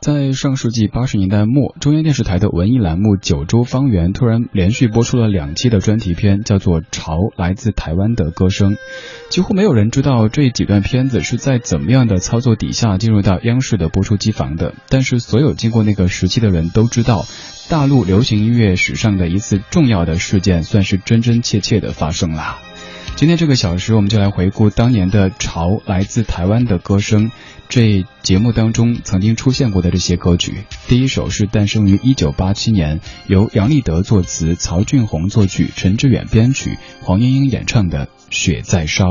在上世纪八十年代末，中央电视台的文艺栏目《九州方圆》突然连续播出了两期的专题片，叫做《潮来自台湾的歌声》。几乎没有人知道这几段片子是在怎么样的操作底下进入到央视的播出机房的。但是，所有经过那个时期的人都知道，大陆流行音乐史上的一次重要的事件，算是真真切切的发生了。今天这个小时，我们就来回顾当年的《潮来自台湾的歌声》。这节目当中曾经出现过的这些歌曲，第一首是诞生于一九八七年，由杨立德作词，曹俊宏作曲，陈志远编曲，黄莺莺演唱的《雪在烧》。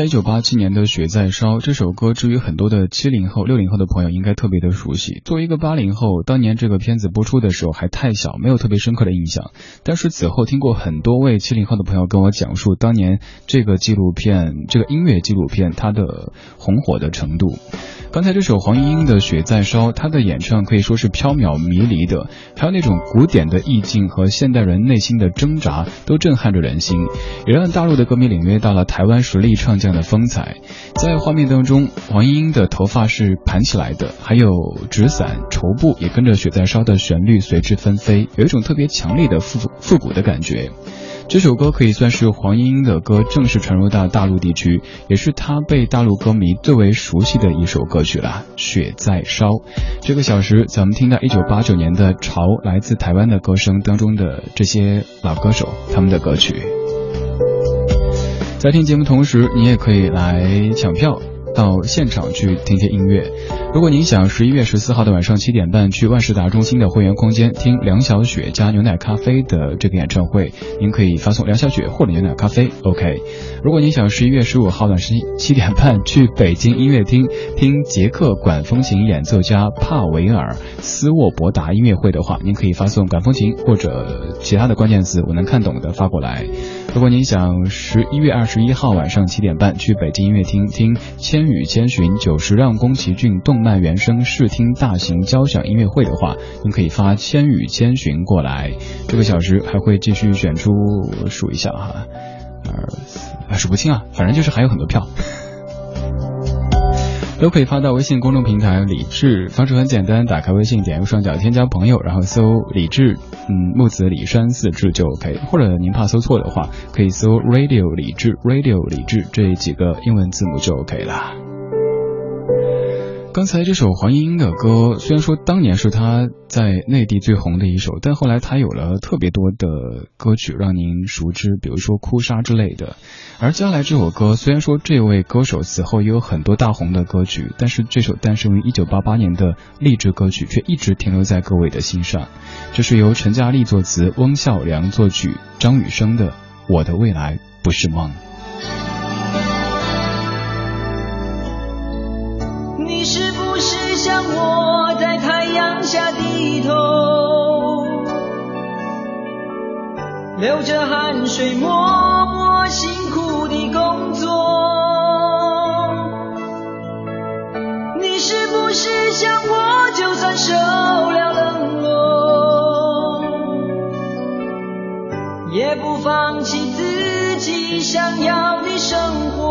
在一九八七年的《雪在烧》这首歌，至于很多的七零后、六零后的朋友应该特别的熟悉。作为一个八零后，当年这个片子播出的时候还太小，没有特别深刻的印象。但是此后听过很多位七零后的朋友跟我讲述当年这个纪录片、这个音乐纪录片它的红火的程度。刚才这首黄莺莺的《雪在烧》，她的演唱可以说是飘渺迷离的，还有那种古典的意境和现代人内心的挣扎，都震撼着人心，也让大陆的歌迷领略到了台湾实力唱将的风采。在画面当中，黄莺莺的头发是盘起来的，还有纸伞、绸布也跟着《雪在烧》的旋律随之纷飞，有一种特别强烈的复复古的感觉。这首歌可以算是黄莺莺的歌正式传入到大陆地区，也是她被大陆歌迷最为熟悉的一首歌曲了。雪在烧，这个小时咱们听到一九八九年的潮来自台湾的歌声当中的这些老歌手他们的歌曲。在听节目同时，你也可以来抢票。到现场去听听音乐。如果您想十一月十四号的晚上七点半去万事达中心的会员空间听梁小雪加牛奶咖啡的这个演唱会，您可以发送梁小雪或者牛奶咖啡。OK。如果您想十一月十五号晚上七点半去北京音乐厅听捷克管风琴演奏家帕维尔斯沃伯达音乐会的话，您可以发送管风琴或者其他的关键词我能看懂的发过来。如果您想十一月二十一号晚上七点半去北京音乐厅听千与千寻九十让宫崎骏动漫原声试听大型交响音乐会的话，您可以发千与千寻过来。这个小时还会继续选出，数一下哈，二数不清啊，反正就是还有很多票。都可以发到微信公众平台“李智”，方式很简单，打开微信，点右上角添加朋友，然后搜“李智”，嗯，木子李山四智就 OK。或者您怕搜错的话，可以搜 “radio 李智 ”，“radio 李智”这几个英文字母就 OK 了。刚才这首黄莺莺的歌，虽然说当年是她在内地最红的一首，但后来她有了特别多的歌曲让您熟知，比如说《哭砂》之类的。而接下来这首歌，虽然说这位歌手此后也有很多大红的歌曲，但是这首诞生于一九八八年的励志歌曲却一直停留在各位的心上。这是由陈嘉丽作词，翁孝良作曲，张雨生的《我的未来不是梦》。低头，流着汗水默默辛苦的工作。你是不是像我，就算受了冷落，也不放弃自己想要的生活？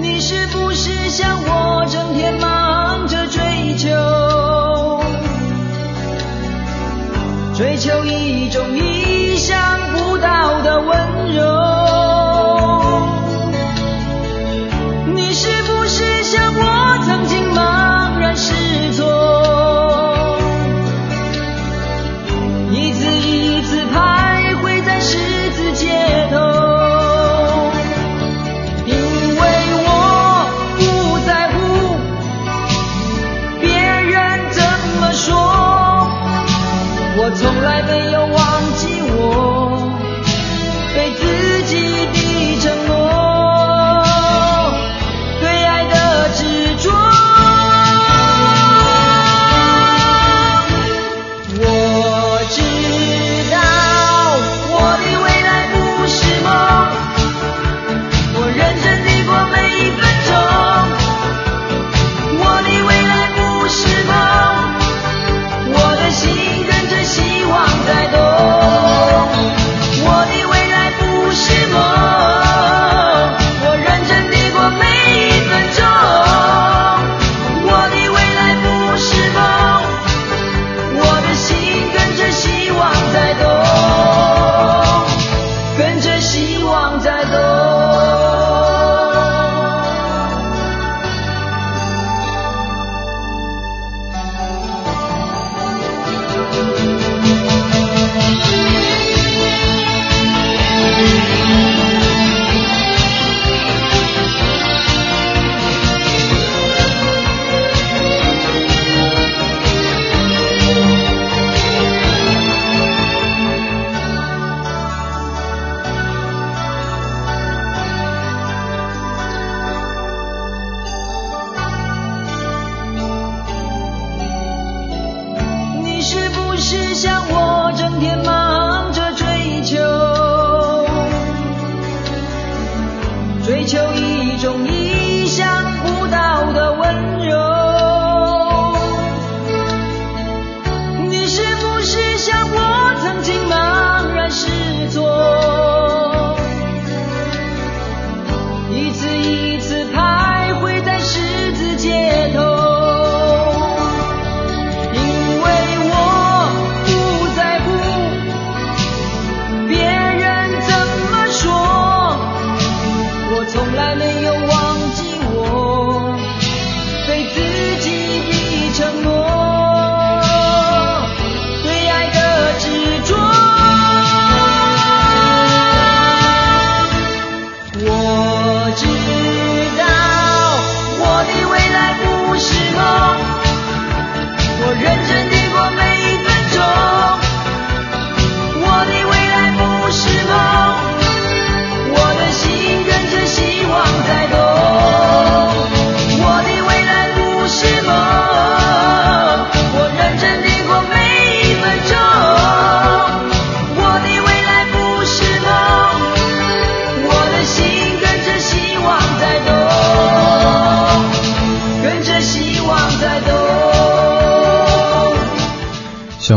你是不是像我，整天追求一种意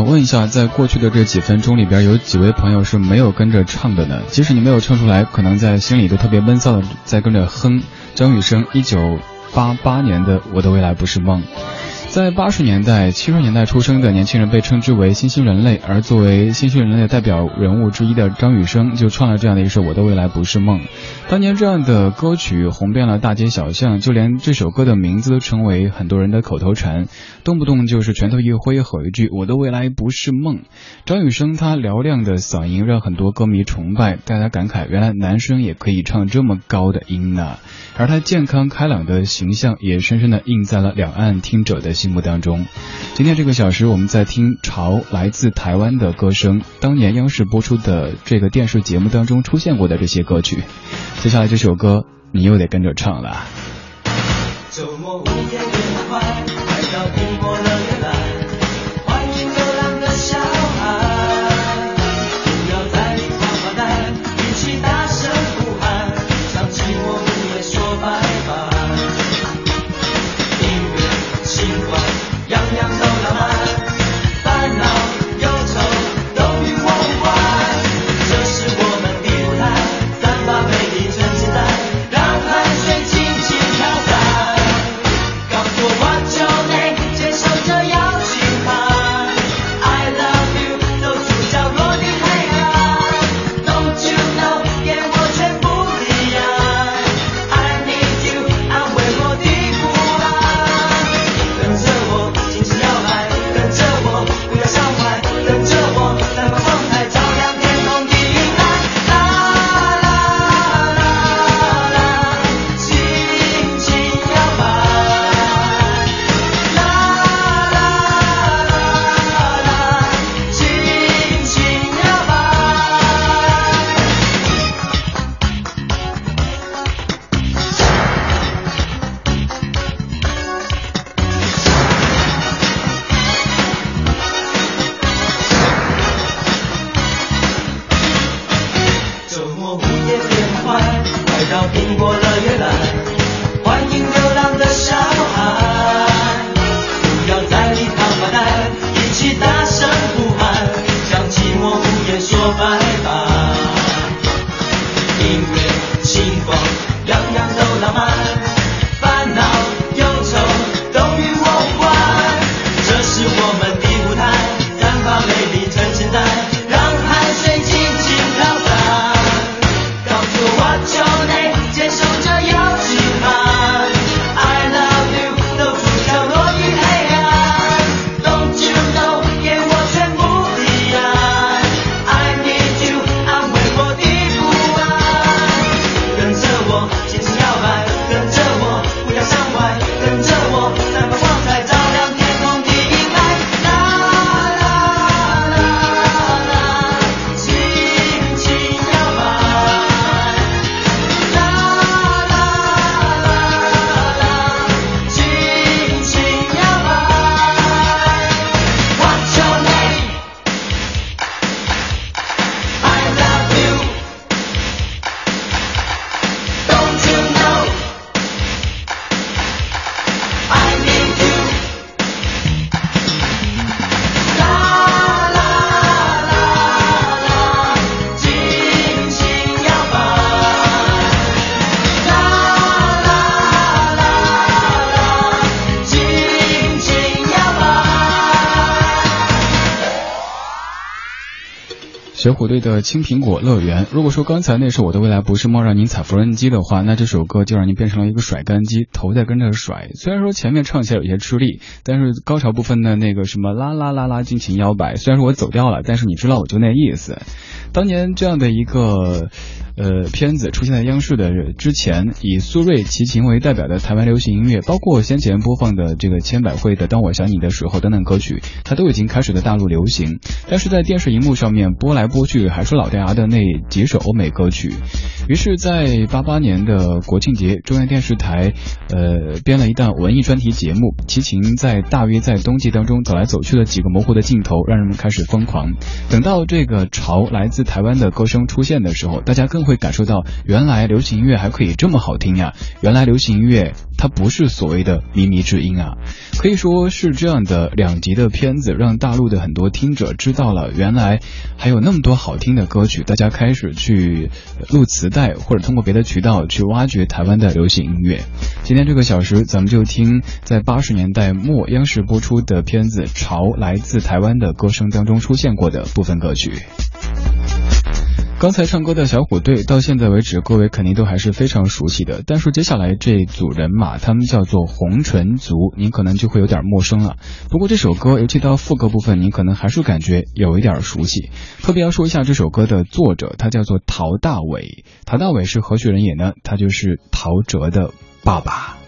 问一下，在过去的这几分钟里边，有几位朋友是没有跟着唱的呢？即使你没有唱出来，可能在心里都特别闷骚的在跟着哼。张雨生，一九八八年的《我的未来不是梦》。在八十年代、七十年代出生的年轻人被称之为新兴人类，而作为新兴人类代表人物之一的张雨生就创了这样的一首《我的未来不是梦》。当年这样的歌曲红遍了大街小巷，就连这首歌的名字都成为很多人的口头禅，动不动就是拳头一挥吼一句“我的未来不是梦”。张雨生他嘹亮的嗓音让很多歌迷崇拜，大家感慨原来男生也可以唱这么高的音呢。而他健康开朗的形象也深深的印在了两岸听者的。心目当中，今天这个小时我们在听潮来自台湾的歌声，当年央视播出的这个电视节目当中出现过的这些歌曲。接下来这首歌你又得跟着唱了。火队的《青苹果乐园》。如果说刚才那是《我的未来不是梦》让您踩缝纫机的话，那这首歌就让您变成了一个甩干机，头在跟着甩。虽然说前面唱起来有些吃力，但是高潮部分的那个什么啦啦啦啦尽情摇摆，虽然说我走调了，但是你知道我就那意思。当年这样的一个呃片子出现在央视的之前，以苏芮、齐秦为代表的台湾流行音乐，包括先前播放的这个千百惠的《当我想你的时候》等等歌曲，它都已经开始了大陆流行。但是在电视荧幕上面播来播去，还是老掉牙的那几首欧美歌曲。于是，在八八年的国庆节，中央电视台呃编了一档文艺专题节目，齐秦在大约在冬季当中走来走去的几个模糊的镜头，让人们开始疯狂。等到这个潮来自台湾的歌声出现的时候，大家更会感受到，原来流行音乐还可以这么好听呀！原来流行音乐它不是所谓的靡靡之音啊。可以说是这样的两集的片子，让大陆的很多听者知道了，原来还有那么多好听的歌曲，大家开始去录磁带，或者通过别的渠道去挖掘台湾的流行音乐。今天这个小时，咱们就听在八十年代末央视播出的片子《潮》来自台湾的歌声当中出现过的部分歌曲。刚才唱歌的小虎队，到现在为止，各位肯定都还是非常熟悉的。但是接下来这组人马，他们叫做红唇族，您可能就会有点陌生了。不过这首歌，尤其到副歌部分，您可能还是感觉有一点熟悉。特别要说一下这首歌的作者，他叫做陶大伟。陶大伟是何许人也呢？他就是陶喆的爸爸。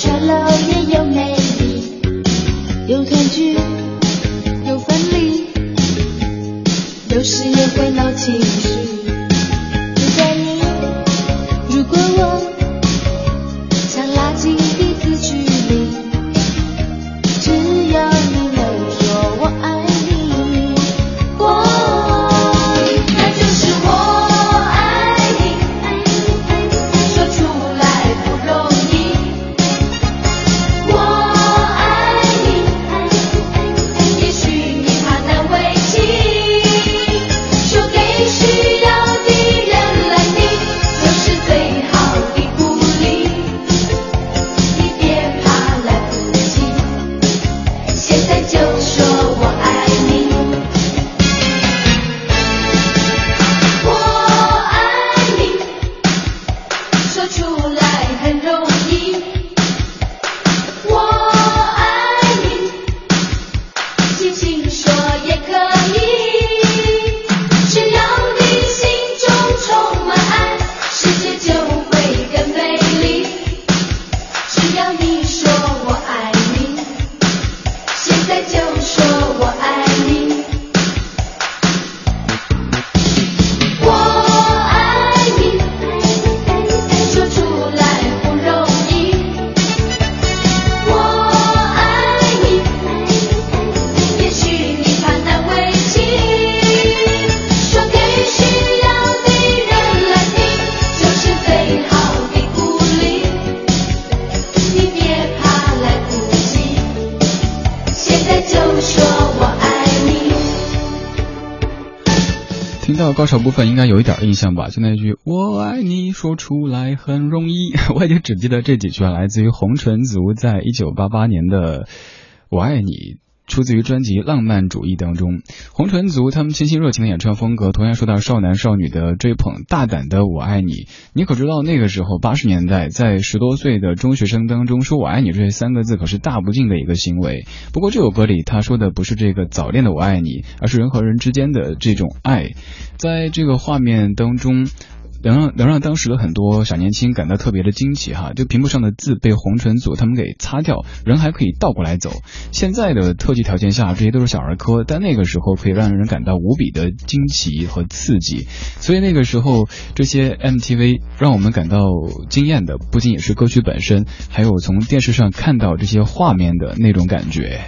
快乐也有美丽，有团聚，有分离，有时也会闹气。高潮部分应该有一点印象吧？就那句“我爱你”，说出来很容易。我已经只记得这几句，来自于红唇族在一九八八年的《我爱你》。出自于专辑《浪漫主义》当中，红唇族他们清新热情的演唱风格，同样受到少男少女的追捧。大胆的我爱你，你可知道那个时候八十年代，在十多岁的中学生当中说我爱你这三个字，可是大不敬的一个行为。不过这首歌里他说的不是这个早恋的我爱你，而是人和人之间的这种爱。在这个画面当中。能让能让当时的很多小年轻感到特别的惊奇哈，就屏幕上的字被红尘组他们给擦掉，人还可以倒过来走。现在的特技条件下，这些都是小儿科，但那个时候可以让人感到无比的惊奇和刺激。所以那个时候这些 MTV 让我们感到惊艳的，不仅仅是歌曲本身，还有从电视上看到这些画面的那种感觉。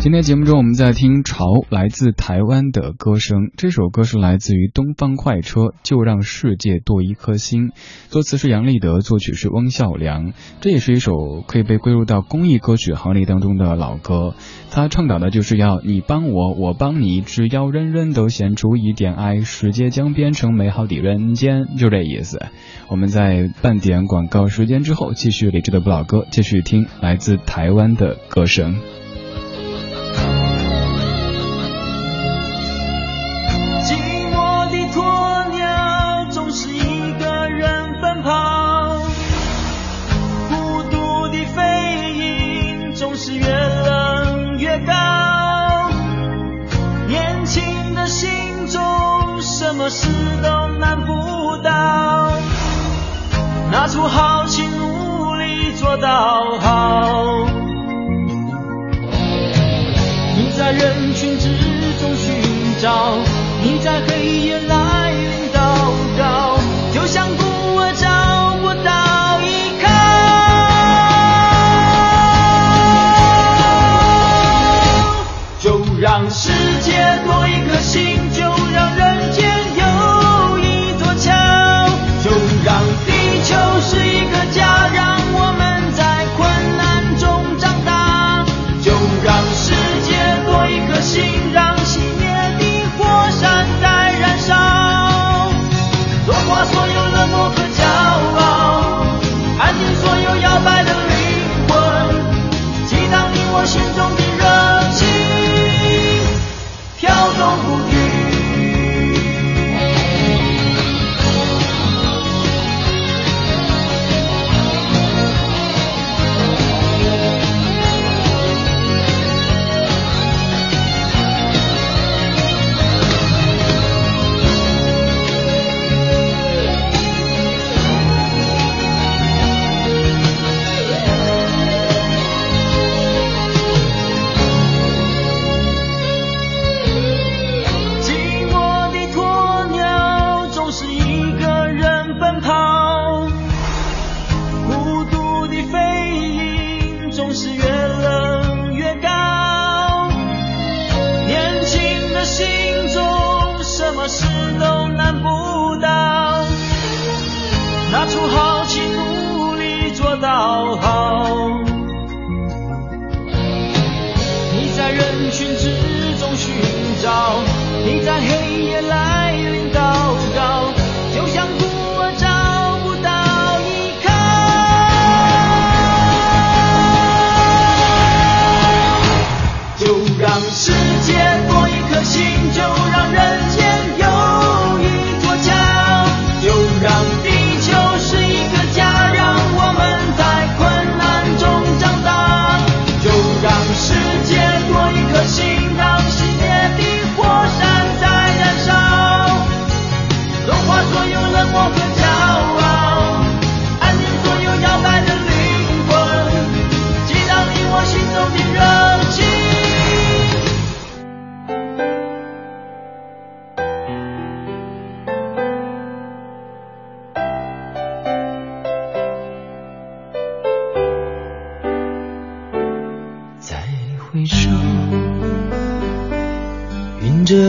今天节目中，我们在听潮来自台湾的歌声。这首歌是来自于东方快车，就让世界多一颗心。作词是杨立德，作曲是翁孝良。这也是一首可以被归入到公益歌曲行列当中的老歌。它倡导的就是要你帮我，我帮你，只要人人都献出一点爱，世界将变成美好的人间。就这意思。我们在半点广告时间之后，继续理智的不老歌，继续听来自台湾的歌声。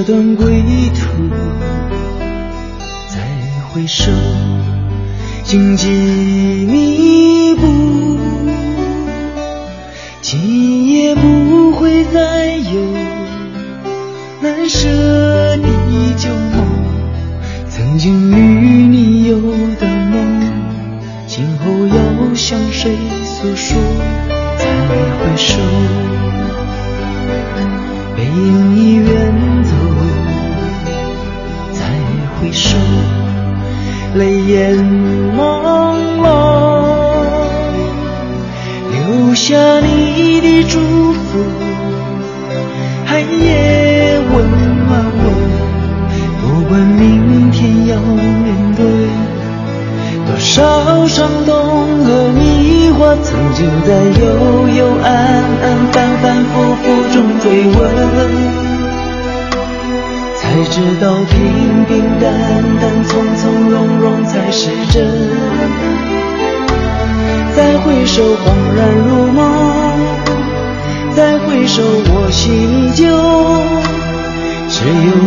这段归途；再回首，荆棘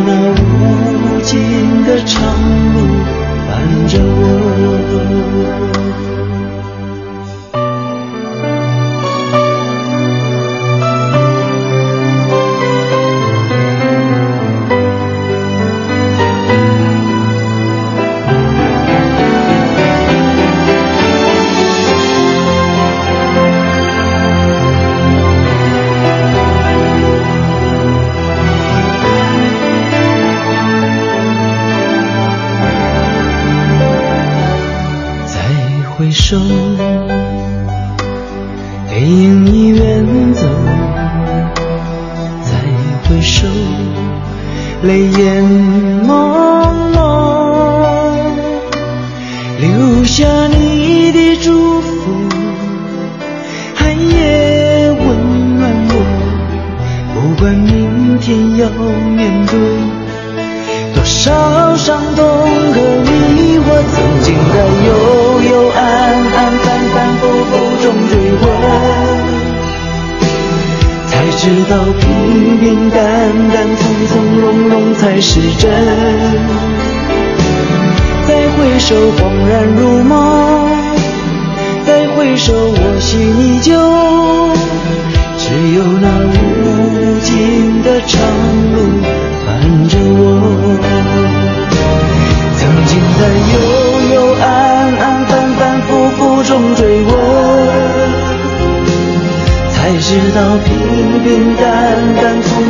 那无尽的长路伴着我。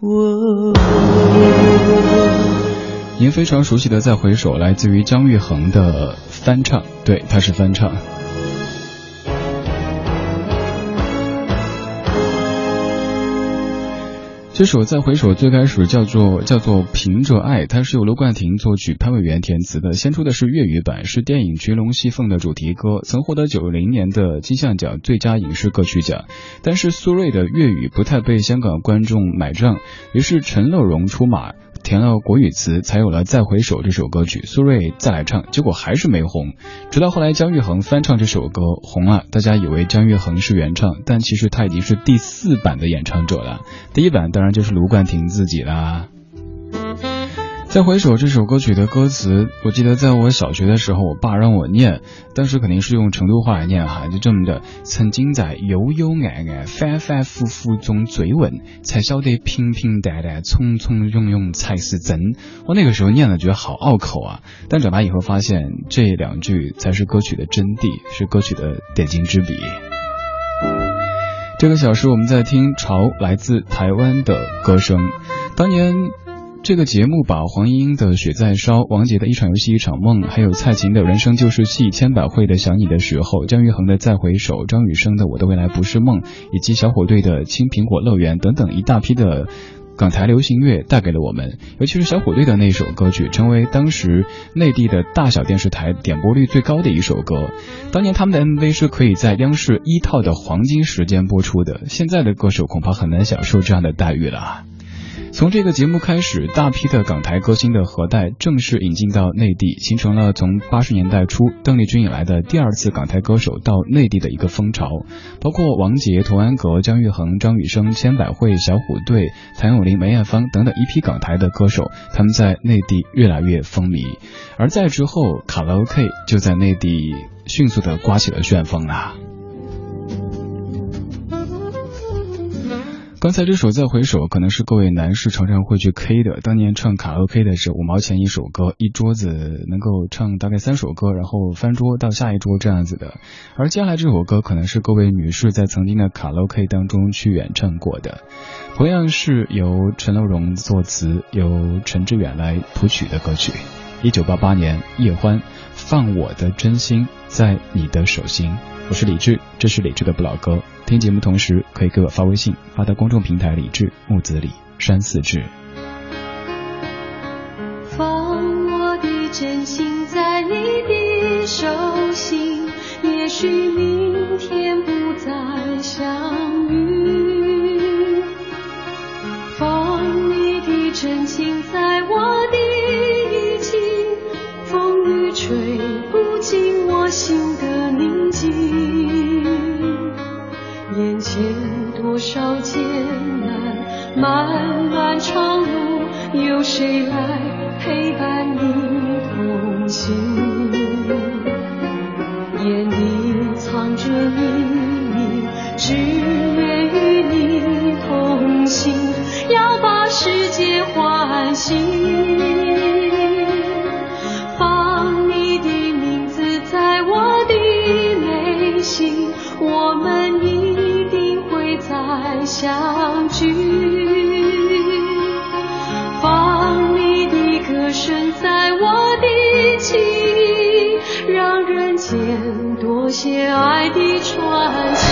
我。您非常熟悉的《再回首》来自于姜育恒的翻唱，对，他是翻唱。这首《再回首》最开始叫做叫做凭着爱，它是由卢冠廷作曲，潘伟元填词的。先出的是粤语版，是电影《群龙戏凤》的主题歌，曾获得九零年的金像奖最佳影视歌曲奖。但是苏芮的粤语不太被香港观众买账，于是陈乐融出马。填了国语词，才有了《再回首》这首歌曲。苏芮再来唱，结果还是没红。直到后来姜育恒翻唱这首歌红了，大家以为姜育恒是原唱，但其实他已经是第四版的演唱者了。第一版当然就是卢冠廷自己啦。再回首这首歌曲的歌词，我记得在我小学的时候，我爸让我念，当时肯定是用成都话来念哈，就这么的。曾经在悠悠暗暗、反反复复中追问，才晓得平平淡淡、从从容容才是真。我那个时候念了觉得好拗口啊，但长大以后发现这两句才是歌曲的真谛，是歌曲的点睛之笔。这个小时我们在听潮来自台湾的歌声，当年。这个节目把黄莺莺的《雪在烧》、王杰的一场游戏一场梦，还有蔡琴的人生就是戏、千百惠的想你的时候、姜育恒的再回首、张雨生的我的未来不是梦，以及小虎队的青苹果乐园等等一大批的港台流行乐带给了我们。尤其是小虎队的那首歌曲，成为当时内地的大小电视台点播率最高的一首歌。当年他们的 MV 是可以在央视一套的黄金时间播出的，现在的歌手恐怕很难享受这样的待遇了。从这个节目开始，大批的港台歌星的核带正式引进到内地，形成了从八十年代初邓丽君以来的第二次港台歌手到内地的一个风潮。包括王杰、童安格、姜育恒、张雨生、千百惠、小虎队、谭咏麟、梅艳芳等等一批港台的歌手，他们在内地越来越风靡。而在之后，卡拉 OK 就在内地迅速的刮起了旋风啊。刚才这首《再回首》可能是各位男士常常会去 K 的。当年唱卡拉 OK 的是五毛钱一首歌，一桌子能够唱大概三首歌，然后翻桌到下一桌这样子的。而接下来这首歌可能是各位女士在曾经的卡拉 OK 当中去演唱过的，同样是由陈乐融作词，由陈志远来谱曲的歌曲。一九八八年，叶欢放我的真心在你的手心。我是李志，这是李志的不老歌。听节目同时可以给我发微信，发到公众平台李志木子李山寺志。眼前多少艰难，漫漫长路，有谁来陪伴你同行？眼里藏着秘密，只愿与你同行，要把世界唤醒。相聚。放你的歌声在我的记忆，让人间多些爱的传奇。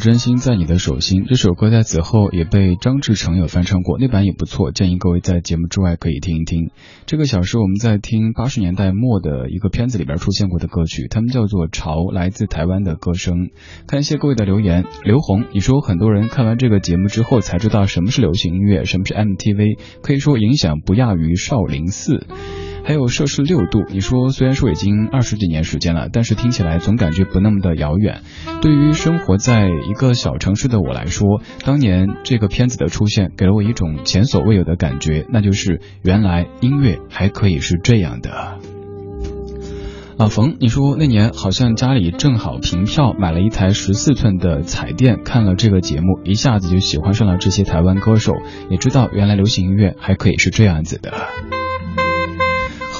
真心在你的手心这首歌在此后也被张志成有翻唱过，那版也不错，建议各位在节目之外可以听一听。这个小时我们在听八十年代末的一个片子里边出现过的歌曲，他们叫做《潮》，来自台湾的歌声。看一些各位的留言，刘红，你说很多人看完这个节目之后才知道什么是流行音乐，什么是 MTV，可以说影响不亚于少林寺。还有摄氏六度，你说虽然说已经二十几年时间了，但是听起来总感觉不那么的遥远。对于生活在一个小城市的我来说，当年这个片子的出现给了我一种前所未有的感觉，那就是原来音乐还可以是这样的。老冯，你说那年好像家里正好凭票买了一台十四寸的彩电，看了这个节目，一下子就喜欢上了这些台湾歌手，也知道原来流行音乐还可以是这样子的。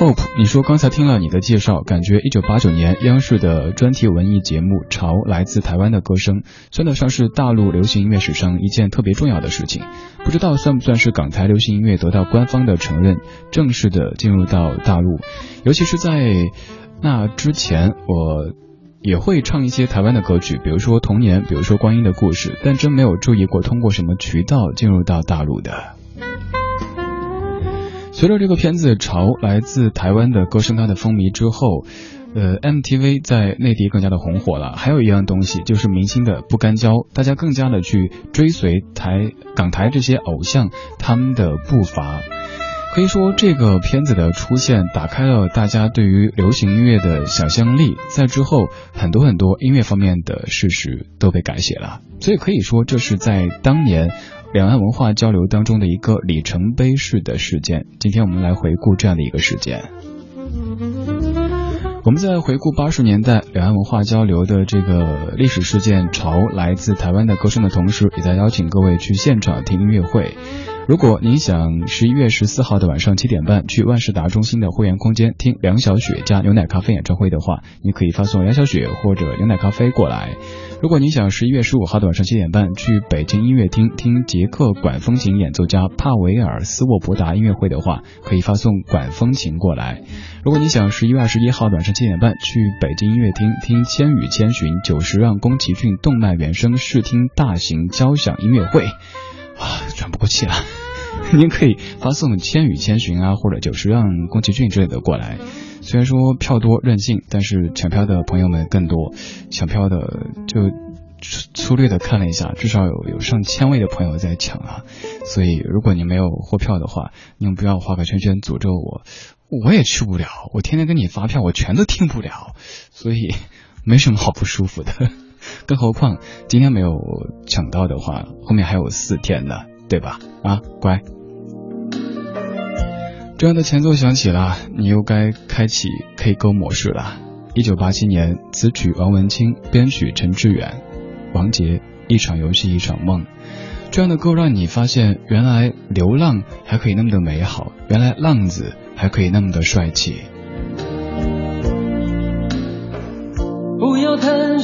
Hope，你说刚才听了你的介绍，感觉一九八九年央视的专题文艺节目《潮》来自台湾的歌声，算得上是大陆流行音乐史上一件特别重要的事情。不知道算不算是港台流行音乐得到官方的承认，正式的进入到大陆。尤其是在那之前，我也会唱一些台湾的歌曲，比如说《童年》，比如说《光阴的故事》，但真没有注意过通过什么渠道进入到大陆的。随着这个片子《潮》来自台湾的歌声它的风靡之后，呃，MTV 在内地更加的红火了。还有一样东西就是明星的不干胶，大家更加的去追随台港台这些偶像他们的步伐。可以说，这个片子的出现打开了大家对于流行音乐的想象力，在之后很多很多音乐方面的事实都被改写了。所以可以说，这是在当年。两岸文化交流当中的一个里程碑式的事件，今天我们来回顾这样的一个事件。我们在回顾八十年代两岸文化交流的这个历史事件潮来自台湾的歌声的同时，也在邀请各位去现场听音乐会。如果您想十一月十四号的晚上七点半去万事达中心的会员空间听梁小雪加牛奶咖啡演唱会的话，你可以发送梁小雪或者牛奶咖啡过来。如果您想十一月十五号的晚上七点半去北京音乐厅听捷克管风琴演奏家帕维尔斯沃伯达音乐会的话，可以发送管风琴过来。如果你想十一月二十一号晚上七点半去北京音乐厅听《千与千寻》九十让宫崎骏动漫原声试听大型交响音乐会，啊，喘不过气了。您可以发送《千与千寻》啊，或者九十让宫崎骏之类的过来。虽然说票多任性，但是抢票的朋友们更多。抢票的就粗略的看了一下，至少有有上千位的朋友在抢啊。所以如果你没有货票的话，你们不要画个圈圈诅咒我，我也去不了。我天天给你发票，我全都听不了，所以没什么好不舒服的。更何况今天没有抢到的话，后面还有四天呢，对吧？啊，乖。这样的前奏响起了，你又该开启 K 歌模式了。一九八七年，词曲王文清，编曲陈志远，王杰，一场游戏一场梦。这样的歌让你发现，原来流浪还可以那么的美好，原来浪子还可以那么的帅气。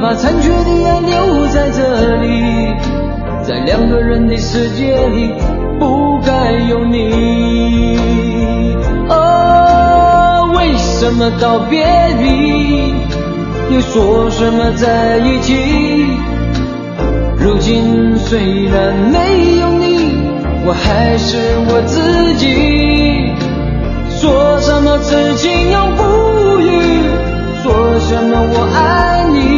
把残缺的爱留在这里，在两个人的世界里不该有你。哦，为什么道别离，又说什么在一起？如今虽然没有你，我还是我自己。说什么此情永不渝，说什么我爱你。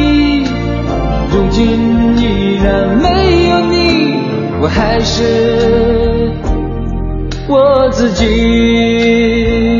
如今依然没有你，我还是我自己。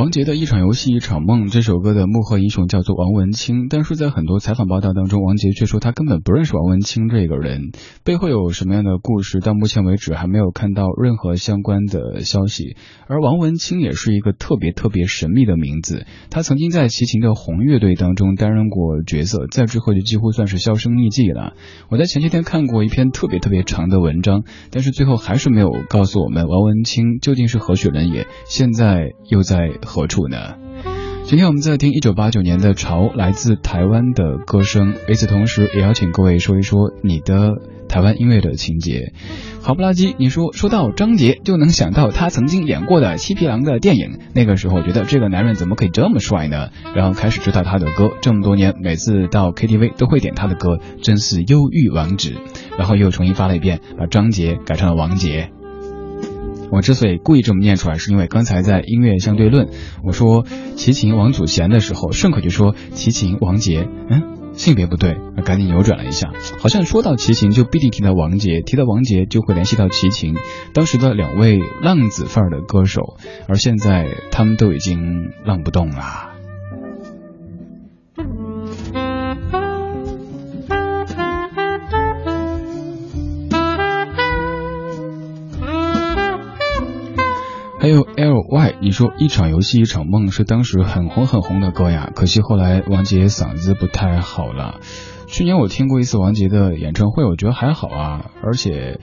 王杰的一场游戏一场梦这首歌的幕后英雄叫做王文清，但是在很多采访报道当中，王杰却说他根本不认识王文清这个人，背后有什么样的故事，到目前为止还没有看到任何相关的消息。而王文清也是一个特别特别神秘的名字，他曾经在齐秦的红乐队当中担任过角色，在之后就几乎算是销声匿迹了。我在前些天看过一篇特别特别长的文章，但是最后还是没有告诉我们王文清究竟是何许人也，现在又在。何处呢？今天我们在听一九八九年的潮，来自台湾的歌声。与此同时，也邀请各位说一说你的台湾音乐的情节。好不拉几，你说说到张杰，就能想到他曾经演过的《七匹狼》的电影。那个时候觉得这个男人怎么可以这么帅呢？然后开始知道他的歌，这么多年每次到 KTV 都会点他的歌，真是忧郁王子。然后又重新发了一遍，把张杰改成了王杰。我之所以故意这么念出来，是因为刚才在音乐相对论，我说齐秦王祖贤的时候，顺口就说齐秦王杰，嗯，性别不对，赶紧扭转了一下，好像说到齐秦就必定提到王杰，提到王杰就会联系到齐秦，当时的两位浪子范儿的歌手，而现在他们都已经浪不动了。你说一场游戏一场梦是当时很红很红的歌呀，可惜后来王杰嗓子不太好了。去年我听过一次王杰的演唱会，我觉得还好啊，而且，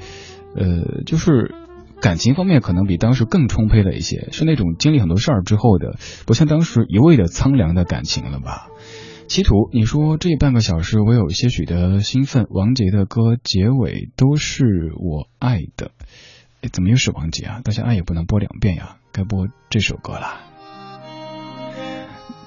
呃，就是感情方面可能比当时更充沛了一些，是那种经历很多事儿之后的，不像当时一味的苍凉的感情了吧。企图，你说这半个小时我有些许的兴奋，王杰的歌结尾都是我爱的。哎，怎么又是王杰啊？大家爱也不能播两遍呀，该播这首歌了。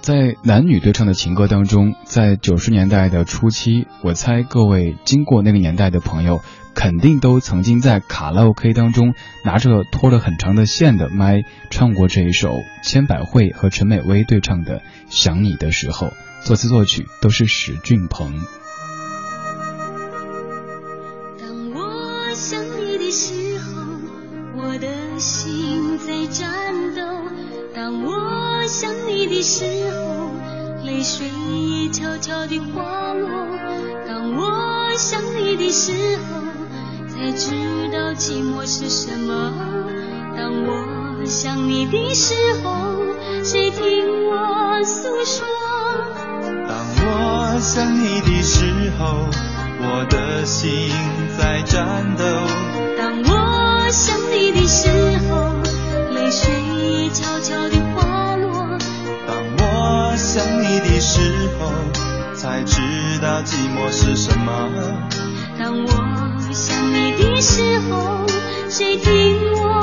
在男女对唱的情歌当中，在九十年代的初期，我猜各位经过那个年代的朋友，肯定都曾经在卡拉 OK 当中拿着拖了很长的线的麦唱过这一首千百惠和陈美薇对唱的《想你的时候》，作词作曲都是史俊鹏。想你的时候，泪水也悄悄地滑落；当我想你的时候，才知道寂寞是什么；当我想你的时候，谁听我诉说？当我想你的时候，我的心在颤抖。当我想你的时候，泪水也悄悄地滑。我想你的时候，才知道寂寞是什么。当我想你的时候，谁听我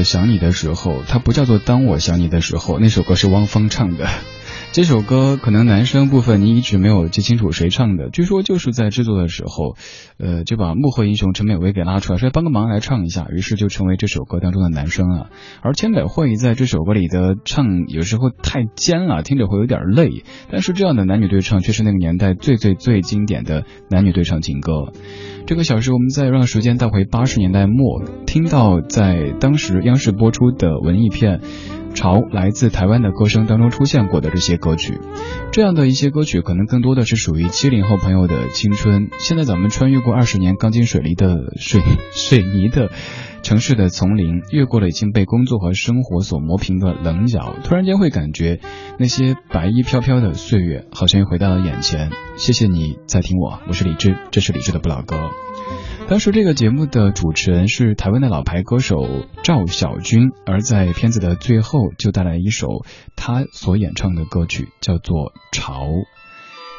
《想你的时候》，它不叫做《当我想你的时候》，那首歌是汪峰唱的。这首歌可能男生部分你一直没有记清楚谁唱的，据说就是在制作的时候，呃，就把幕后英雄陈美薇给拉出来，说帮个忙来唱一下，于是就成为这首歌当中的男生啊。而千百惠在这首歌里的唱有时候太尖了，听着会有点累，但是这样的男女对唱却是那个年代最最最经典的男女对唱情歌。这个小时，我们再让时间带回八十年代末，听到在当时央视播出的文艺片《潮来自台湾的歌声》当中出现过的这些歌曲。这样的一些歌曲，可能更多的是属于七零后朋友的青春。现在咱们穿越过二十年钢筋水泥的水水泥的城市的丛林，越过了已经被工作和生活所磨平的棱角，突然间会感觉那些白衣飘飘的岁月，好像又回到了眼前。谢谢你在听我，我是李志，这是李志的不老歌。当时这个节目的主持人是台湾的老牌歌手赵小军，而在片子的最后就带来一首他所演唱的歌曲，叫做《潮》。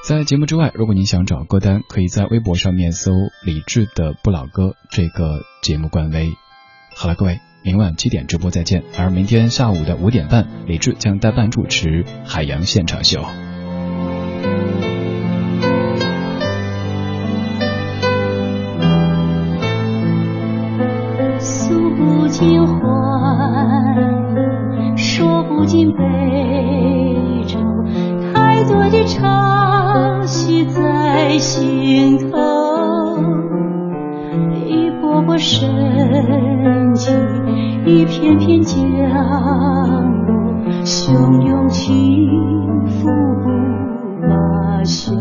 在节目之外，如果您想找歌单，可以在微博上面搜“李志的不老歌”这个节目官微。好了，各位，明晚七点直播再见，而明天下午的五点半，李志将代班主持《海洋现场秀》。不尽欢，说不尽悲愁，太多的潮汐在心头，一波波深情，一片片降落，汹涌起伏不罢休。